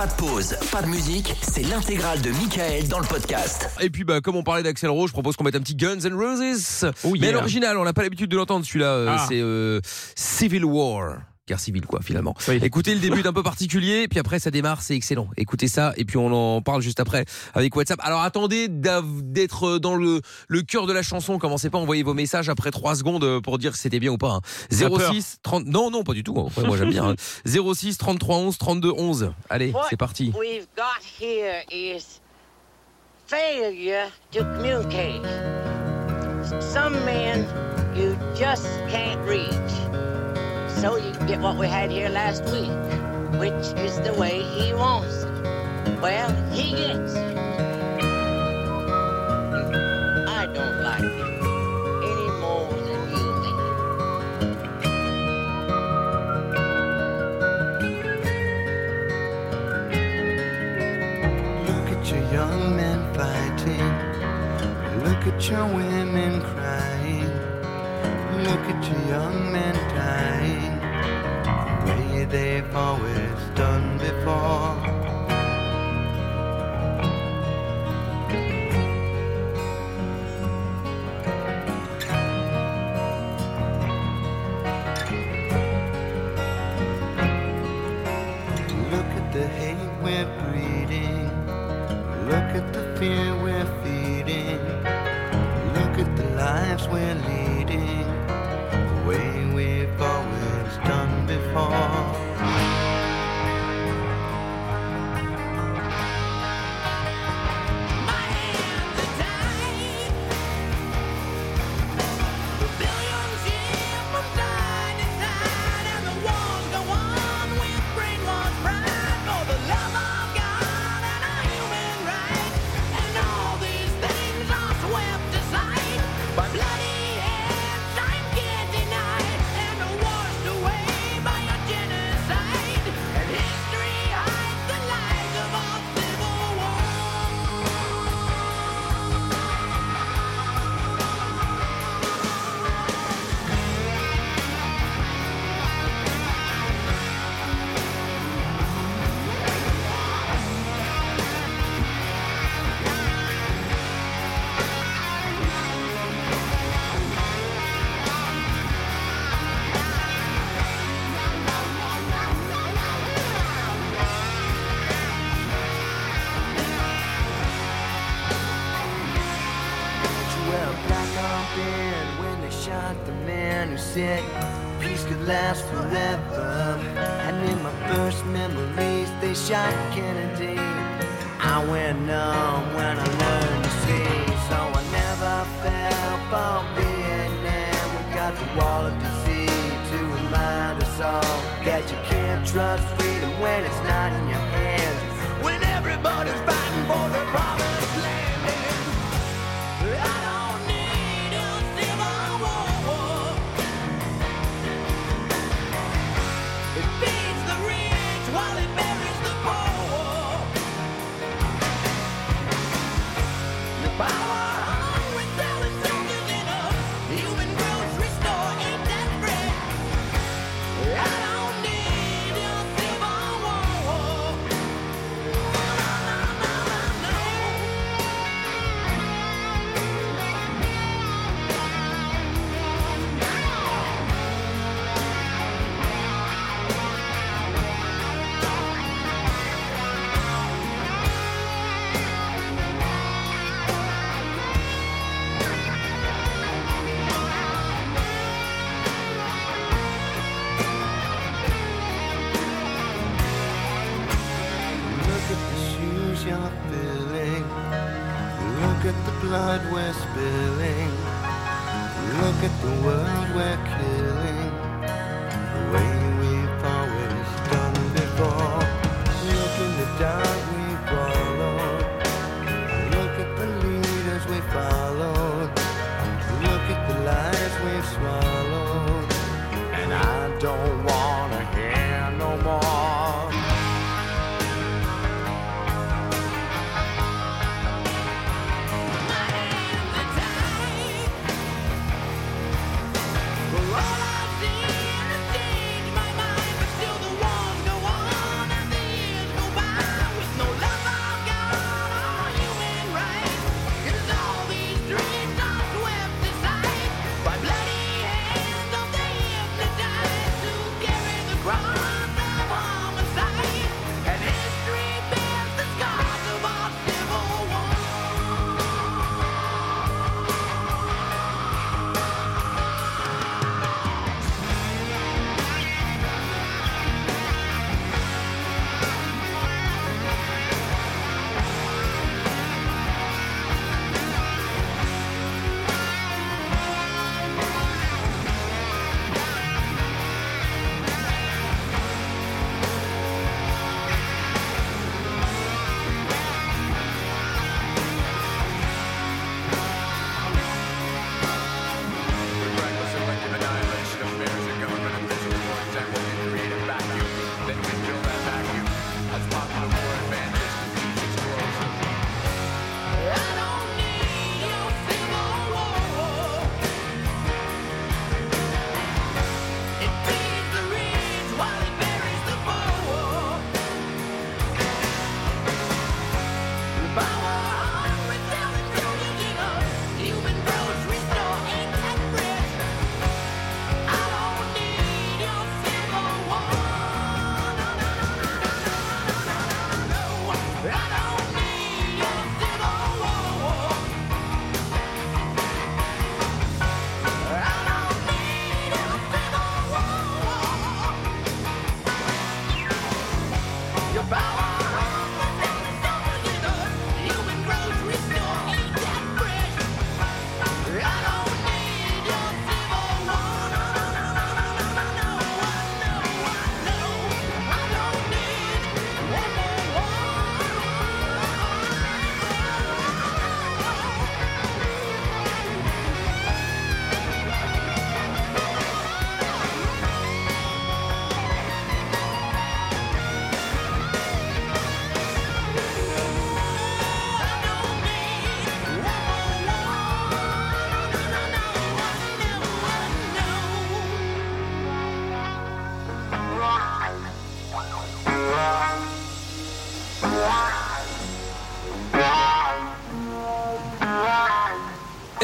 Pas de pause, pas de musique, c'est l'intégrale de Michael dans le podcast. Et puis, bah, comme on parlait d'Axel Rose, je propose qu'on mette un petit Guns N' Roses. Oh Mais l'original, on n'a pas l'habitude de l'entendre celui-là. euh, Ah. C'est euh, Civil War. Guerre civile, quoi, finalement. Oui. Écoutez le début d'un peu particulier, puis après ça démarre, c'est excellent. Écoutez ça, et puis on en parle juste après avec WhatsApp. Alors attendez d'être dans le, le cœur de la chanson. Commencez pas à envoyer vos messages après 3 secondes euh, pour dire si c'était bien ou pas. hein. T'as peur 06 30. Non, non, pas du tout. Après, moi j'aime bien. hein. 06 33 11 32 11. Allez, c'est parti. we've got here is failure to communicate. Some men you just can't reach. So you can get what we had here last week, which is the way he wants it. Well, he gets it. I don't like it any more than you do. Look at your young men fighting. Look at your women crying. Look at your young men dying. Way they've always done before. When they shot the man who said peace could last forever. And in my first memories, they shot Kennedy. I went numb when I learned to see, so I never fell for Vietnam. We got the wall of disease to remind us all that you can't trust freedom when it's not in your hands. Blood we're spilling. Look at the world we're killing.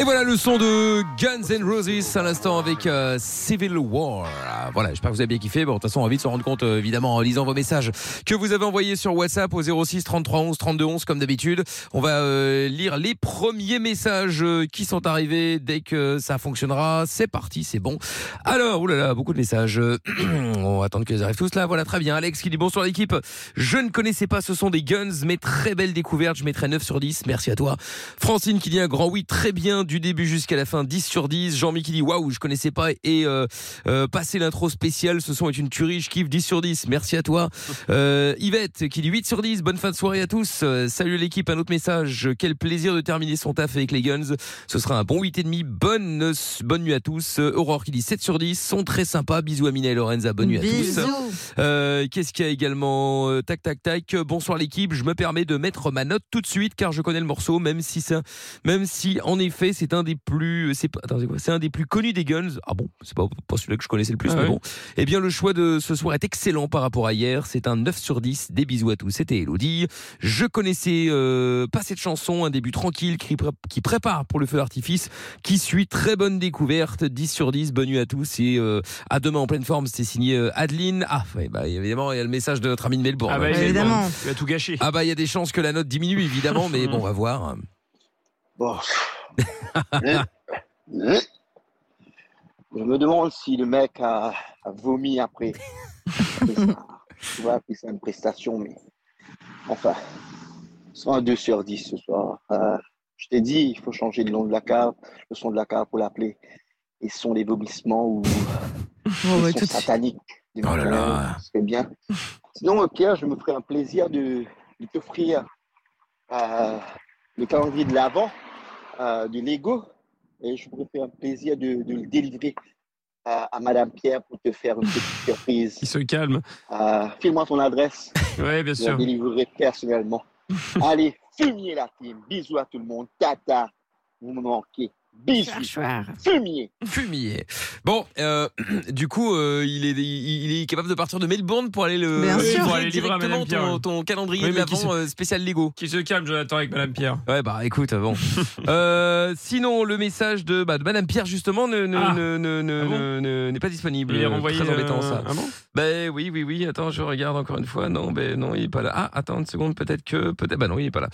Voilà le son de Guns N' Roses à l'instant avec euh, Civil War. Voilà, j'espère que vous avez bien kiffé. Bon, de toute façon, on va vite se rendre compte, euh, évidemment, en lisant vos messages que vous avez envoyés sur WhatsApp au 06 33 11 32 11 comme d'habitude. On va euh, lire les premiers messages euh, qui sont arrivés dès que ça fonctionnera. C'est parti, c'est bon. Alors, oulala, beaucoup de messages. Euh, on va attendre qu'ils arrivent tous là. Voilà, très bien. Alex qui dit bonsoir l'équipe. Je ne connaissais pas ce sont des Guns, mais très belle découverte. Je mettrai 9 sur 10. Merci à toi. Francine qui dit un grand oui, très bien du début jusqu'à la fin, 10 sur 10. Jean-Mi qui dit waouh, je connaissais pas et euh, euh, passer l'intro spéciale, ce son est une tuerie, je kiffe 10 sur 10. Merci à toi. Euh, Yvette qui dit 8 sur 10. Bonne fin de soirée à tous. Euh, salut l'équipe, un autre message. Quel plaisir de terminer son taf avec les Guns. Ce sera un bon 8 et demi. Bonne bonne nuit à tous. Euh, Aurore qui dit 7 sur 10. Sont très sympas. Bisous à Mina et Lorenza. Bonne nuit à tous. Bisous. Euh, Qu'est-ce qu'il y a également Euh, Tac, tac, tac. Euh, Bonsoir l'équipe. Je me permets de mettre ma note tout de suite car je connais le morceau, même si ça, même si en effet c'est un des plus, c'est pas, c'est quoi C'est un des plus connus des Guns. Ah bon, c'est pas, pas celui-là que je connaissais le plus, Ah mais ouais. bon. Eh bien, le choix de ce soir est excellent par rapport à hier. C'est un 9 sur 10. Des bisous à tous. C'était Elodie. Je connaissais euh, pas cette chanson, un début tranquille qui, pré- qui prépare pour le feu d'artifice, qui suit très bonne découverte. 10 sur 10. Bonne nuit à tous et euh, à demain en pleine forme. C'est signé euh, Adeline. Ah, ouais, bah, évidemment, il y a le message de notre ami de Melbourne. Ah bah, il Évidemment. Tu as tout gâché. Ah bah il y a des chances que la note diminue évidemment, mais bon on va voir. Bon. Je me demande si le mec a, a vomi après. après ça. Tu vois, puis c'est une prestation, mais enfin, soit un 2 sur 10 ce soir. Euh, je t'ai dit, il faut changer le nom de la cave, le son de la cave pour l'appeler. Et ce sont des vomissements ou Bon, des ouais, tout sataniques. du Oh là là. Ce serait bien. Sinon, euh, Pierre, je me ferai un plaisir de, de t'offrir euh, le calendrier de l'Avent euh, de Lego. Et je me ferai un plaisir de, de le délivrer à, à Madame Pierre pour te faire une petite surprise. Il se calme. Euh, File-moi ton adresse, Ouais, bien je la sûr. délivrerai personnellement. Allez, fumier la team. Bisous à tout le monde. Tata, vous me manquez. Bisous. Fumier. Fumier. Bon, euh, du coup, euh, il, est, il, il est capable de partir de Melbourne pour aller le Bien livrer sûr. Pour aller livrer à directement Pierre. ton, ton calendrier Oui, de l'avant euh, spécial Lego. Qui se calme, Jonathan, avec Madame Pierre. Ouais bah écoute bon. euh, sinon le message de, bah, de Madame Pierre justement ne ne- Ah. ne- ne- ne- Ah bon ne- ne- n'est pas disponible. Il est renvoyé. Très embêtant euh, ça. Ah bon Ben oui oui oui. Attends je regarde encore une fois. Non ben non il est pas là. Ah attends une seconde peut-être que peut-être bah non il est pas là.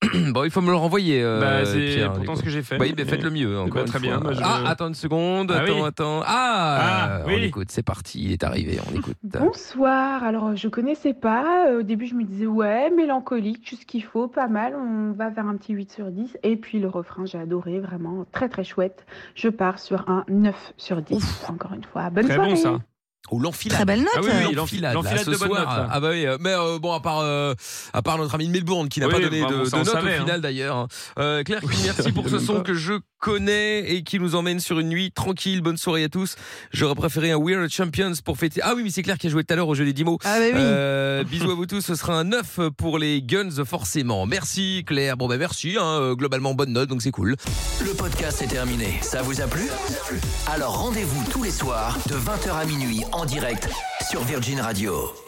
bon il faut me le renvoyer. euh, Bah, c'est Pierre, pourtant ce que j'ai fait. Oui, mais faites le mieux. Encore bah, une très fois. bien, je- Ah, attends une seconde. Ah attends, oui. attends. Ah, Ah, on oui. écoute. C'est parti. Il est arrivé. On écoute. Bonsoir. Alors, je connaissais pas. Au début, je me disais, ouais, mélancolique, juste ce qu'il faut, pas mal. On va vers un petit 8 sur 10. Et puis, le refrain, j'ai adoré, vraiment très, très chouette. Je pars sur un 9 sur 10. Encore une fois. Bonne Très soirée. bon, ça. Ou l'enfilade. Très belle note. Ah oui, oui, l'enfilade, ce de soir. notes, là. Ah bah oui, euh, mais euh, bon à part euh, à part notre ami de Melbourne qui n'a Oui, pas donné bah, de, de note savait, au hein. final d'ailleurs. Euh, Claire, merci pour ce son pas. que je connais et qui nous emmène sur une nuit tranquille. Bonne soirée à tous. J'aurais préféré un Weird Champions pour fêter. Ah oui, mais c'est Claire qui a joué tout à l'heure au jeu des 10 mots. Ah bah oui. Euh, bisous à vous tous, ce sera un 9 pour les Guns forcément. Merci Claire. Bon ben merci, hein, globalement bonne note donc c'est cool. Le podcast est terminé. Ça vous a plu? Alors rendez-vous tous les soirs de 20h à minuit en direct sur Virgin Radio.